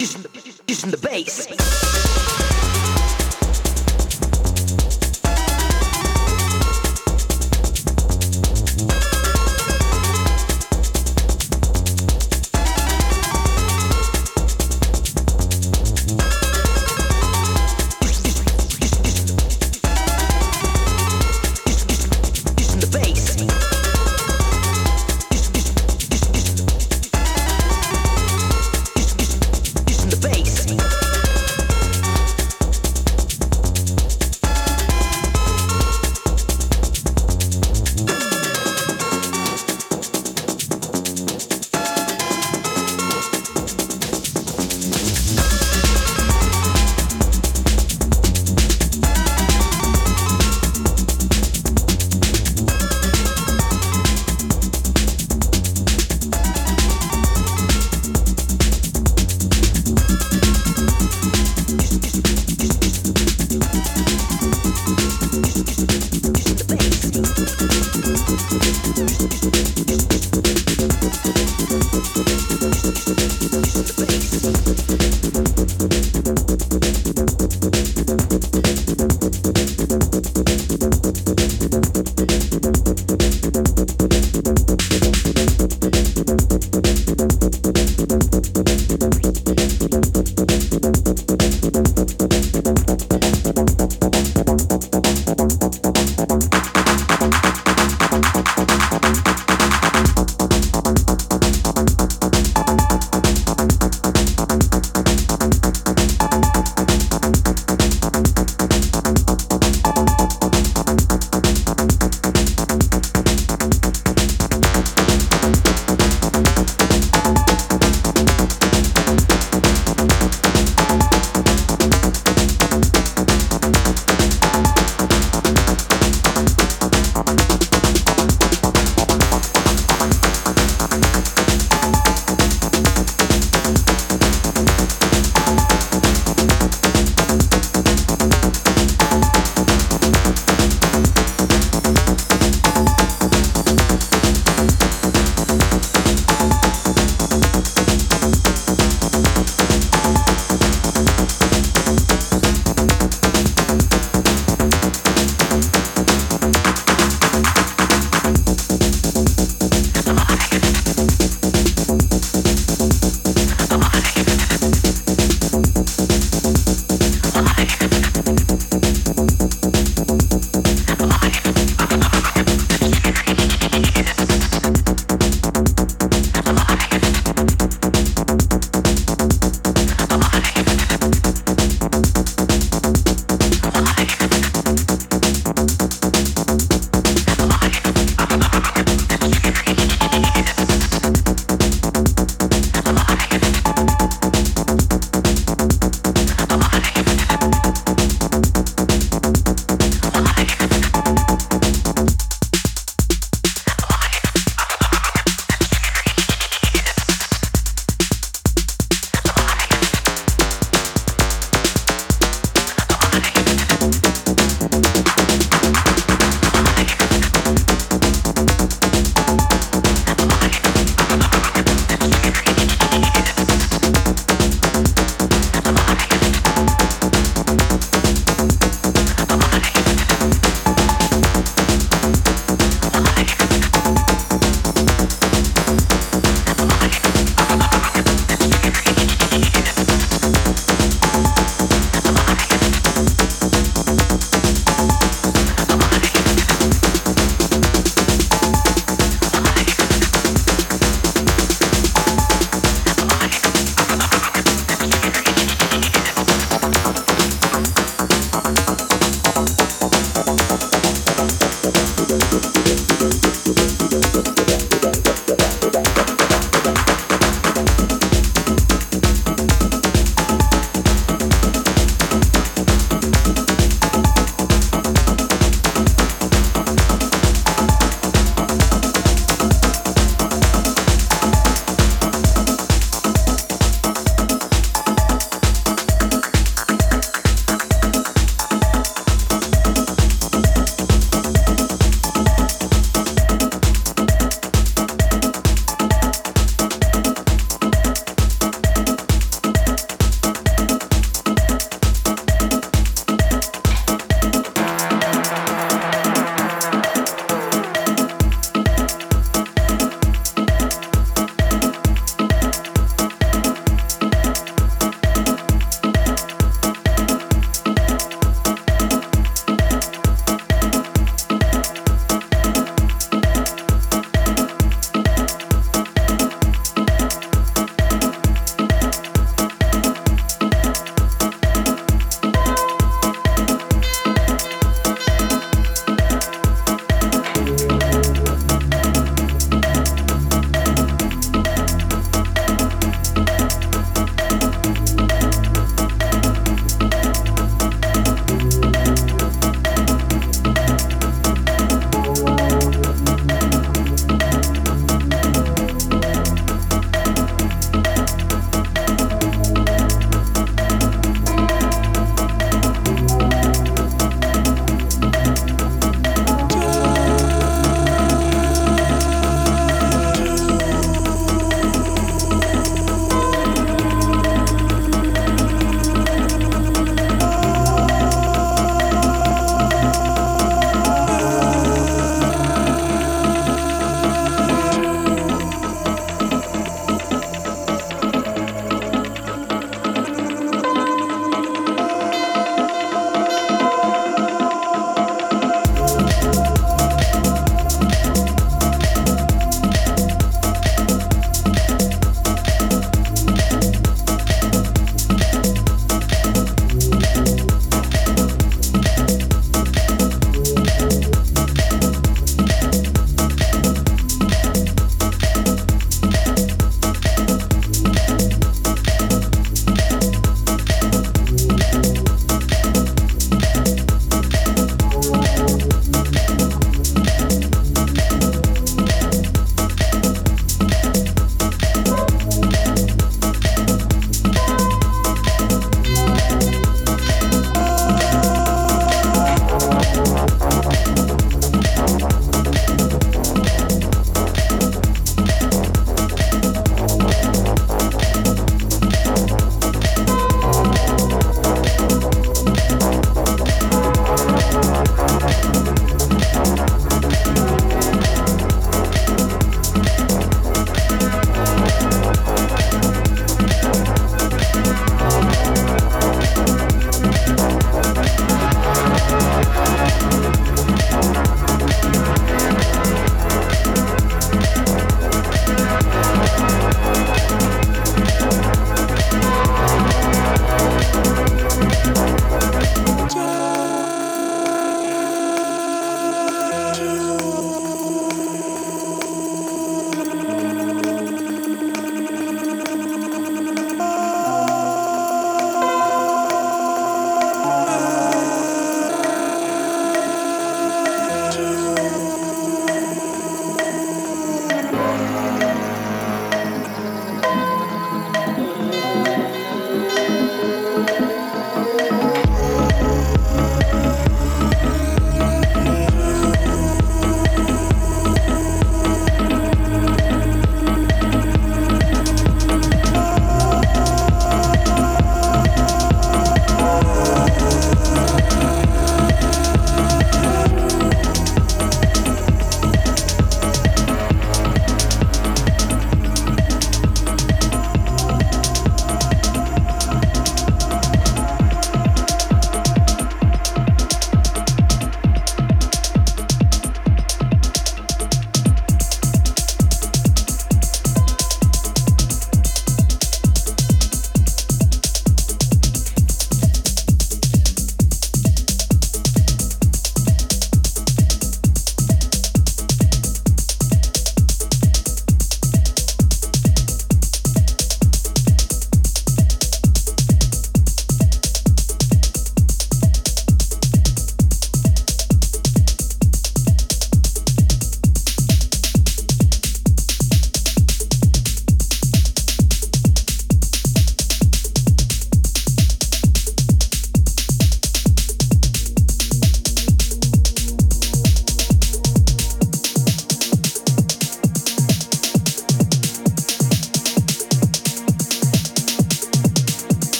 using the bass.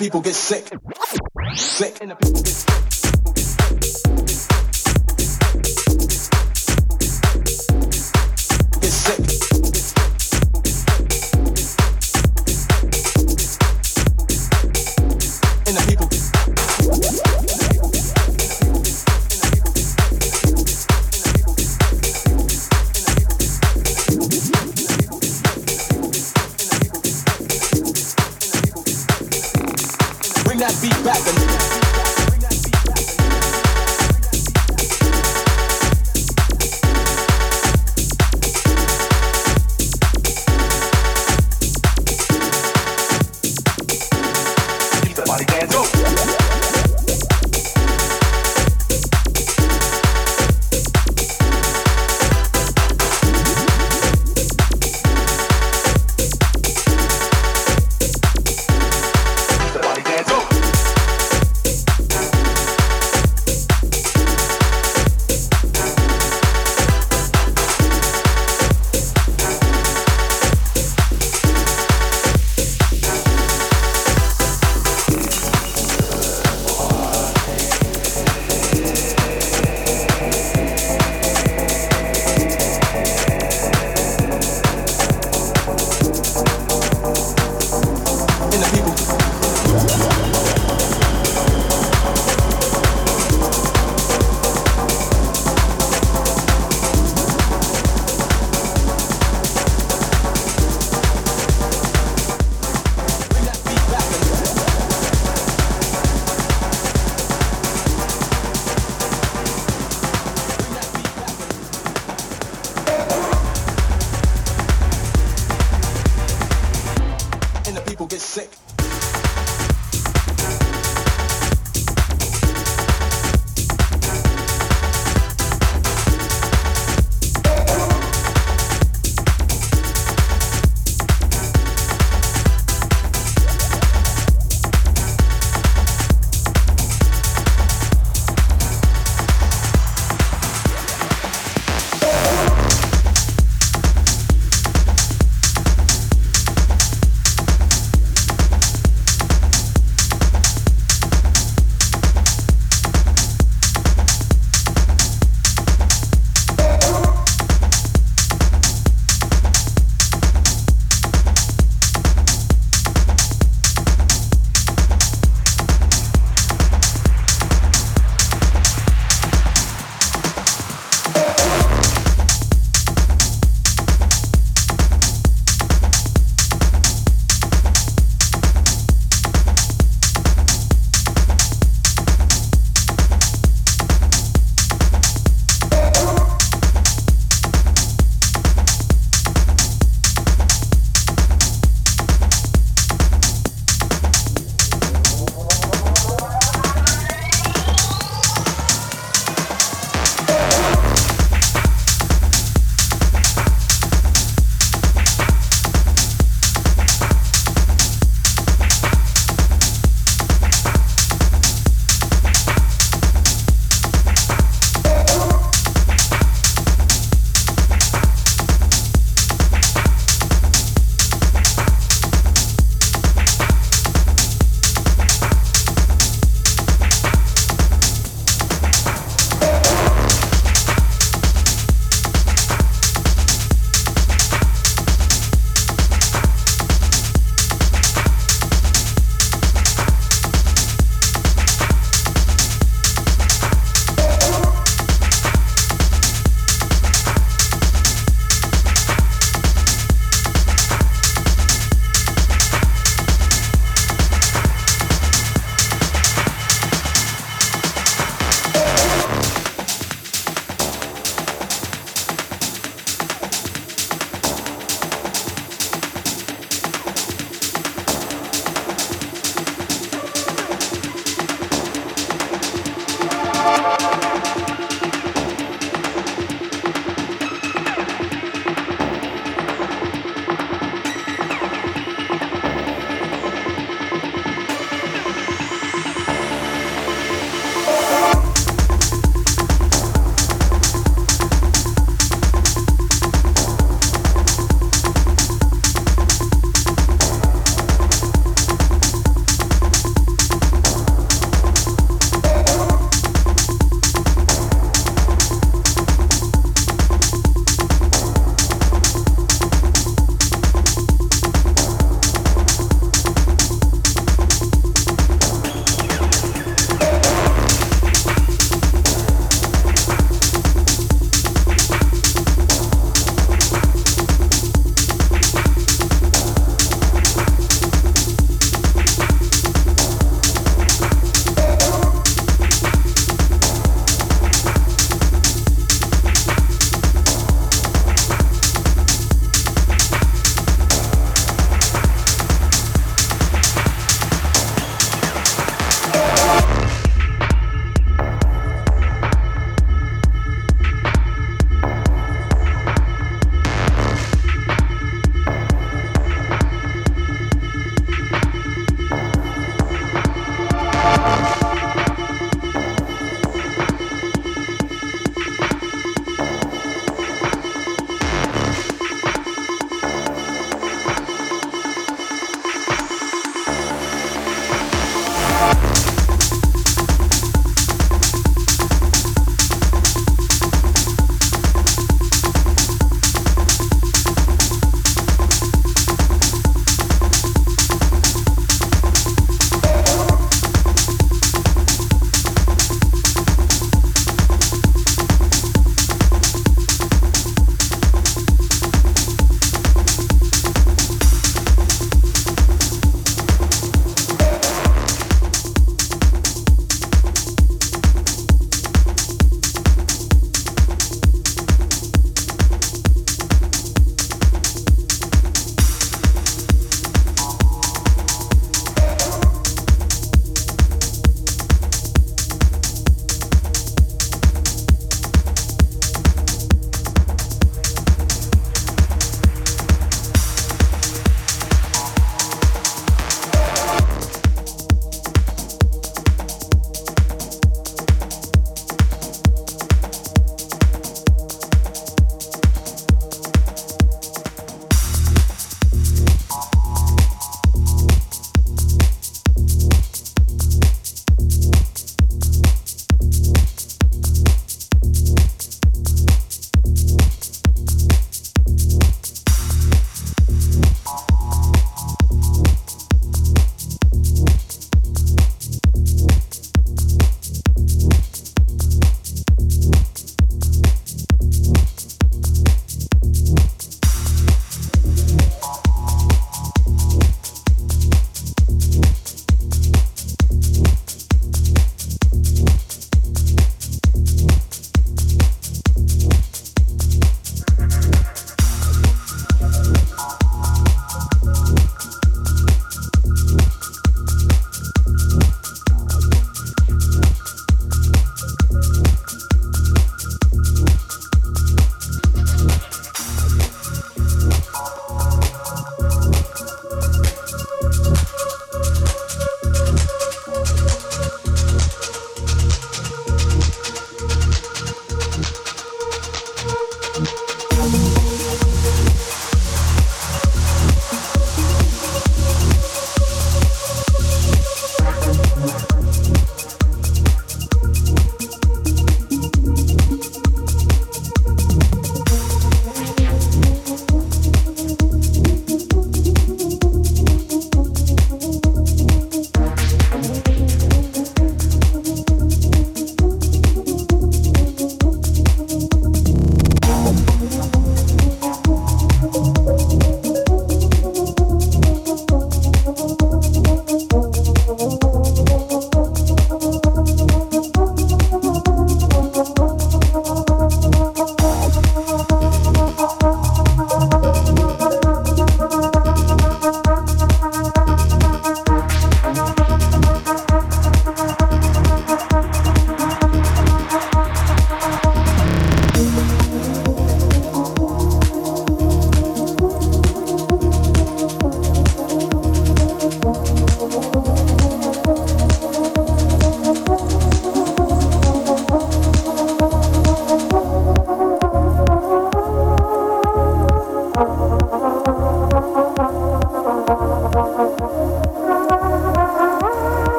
People get sick. Sick. And the people get sick.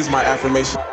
is my affirmation.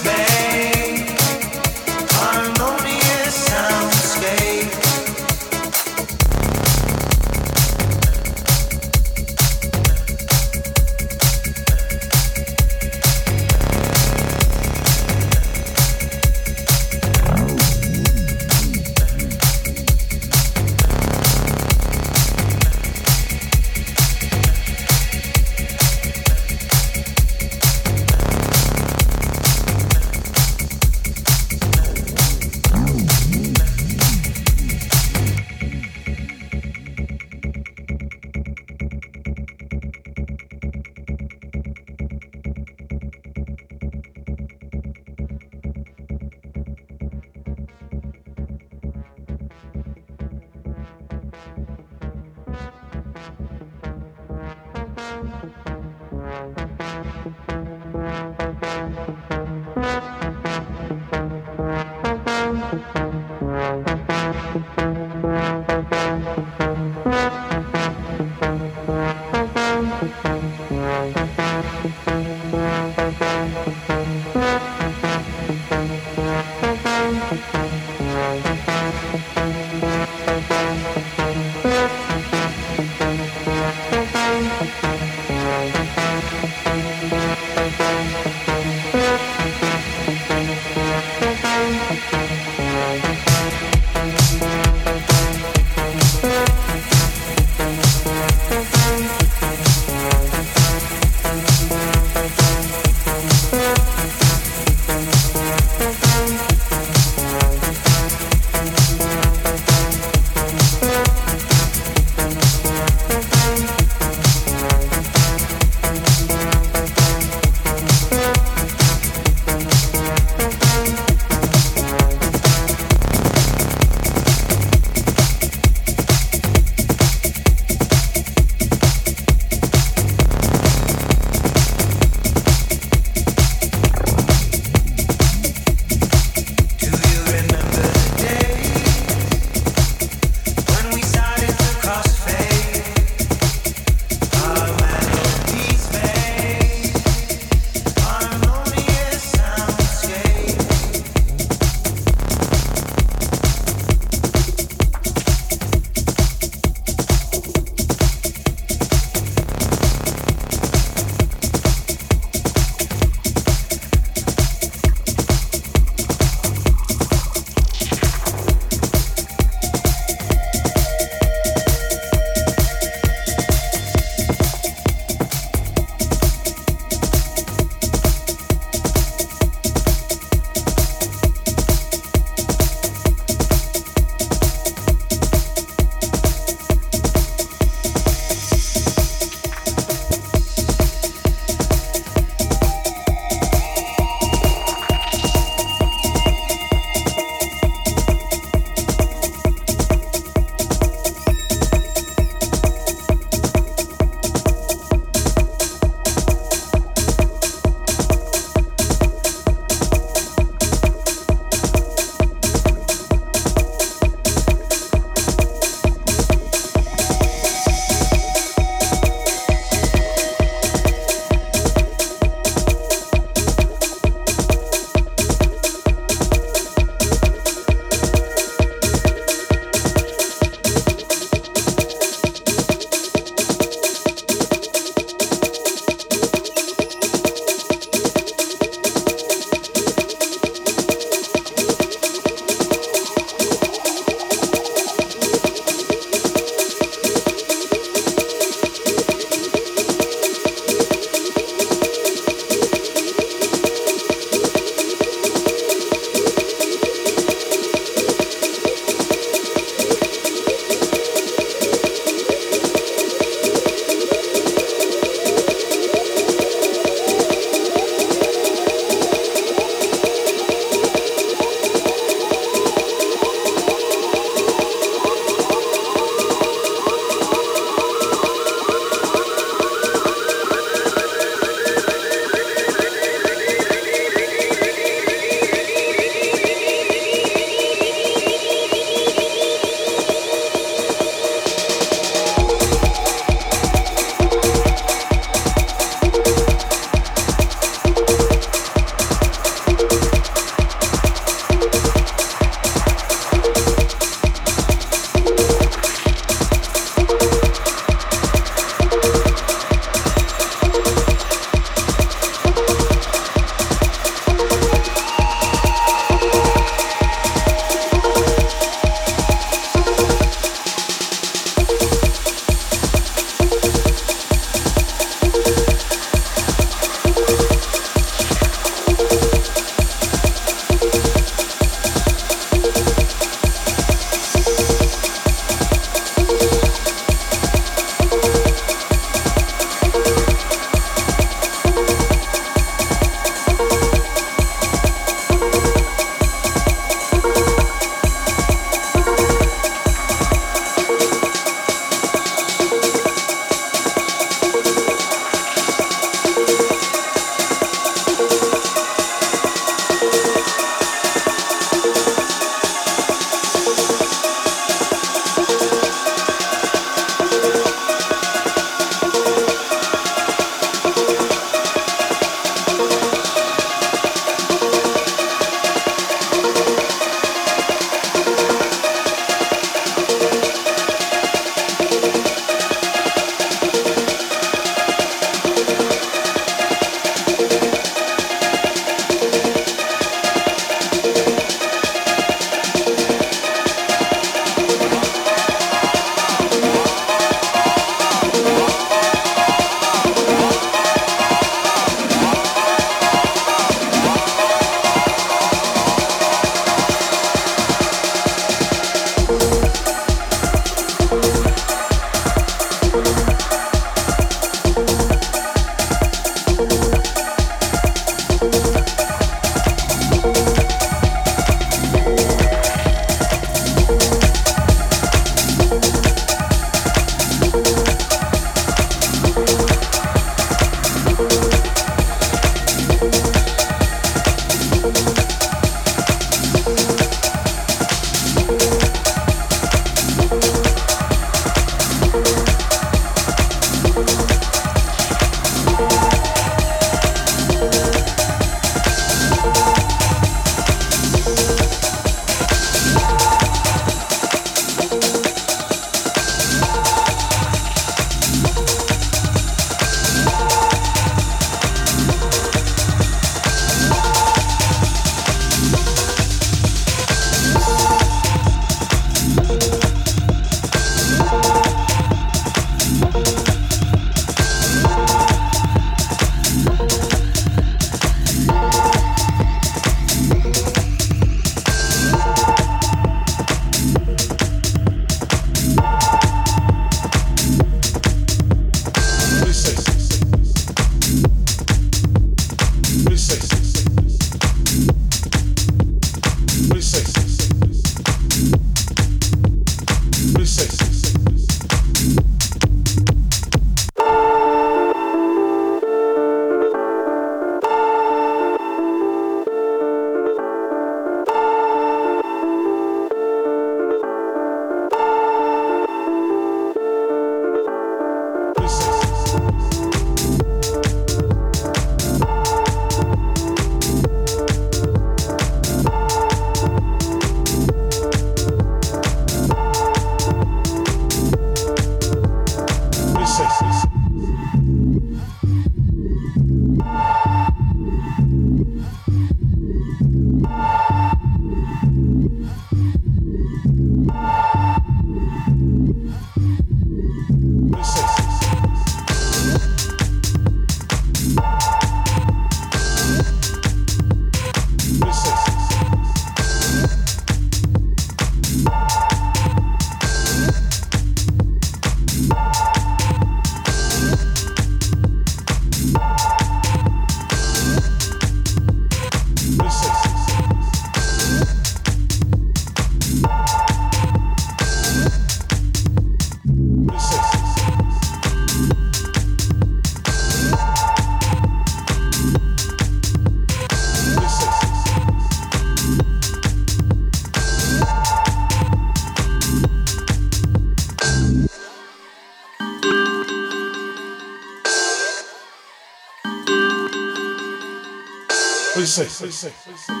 Rejoice.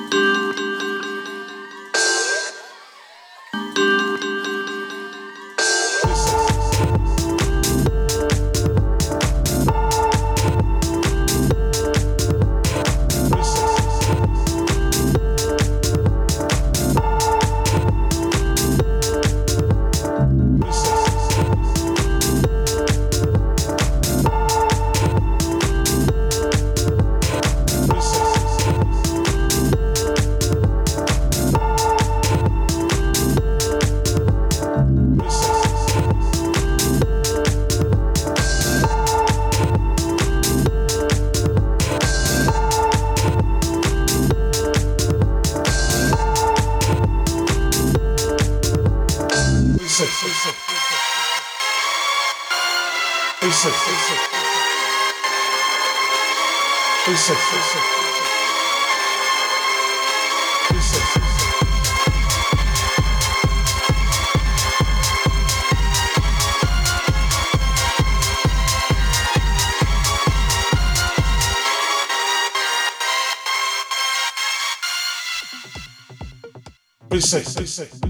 say, say, say.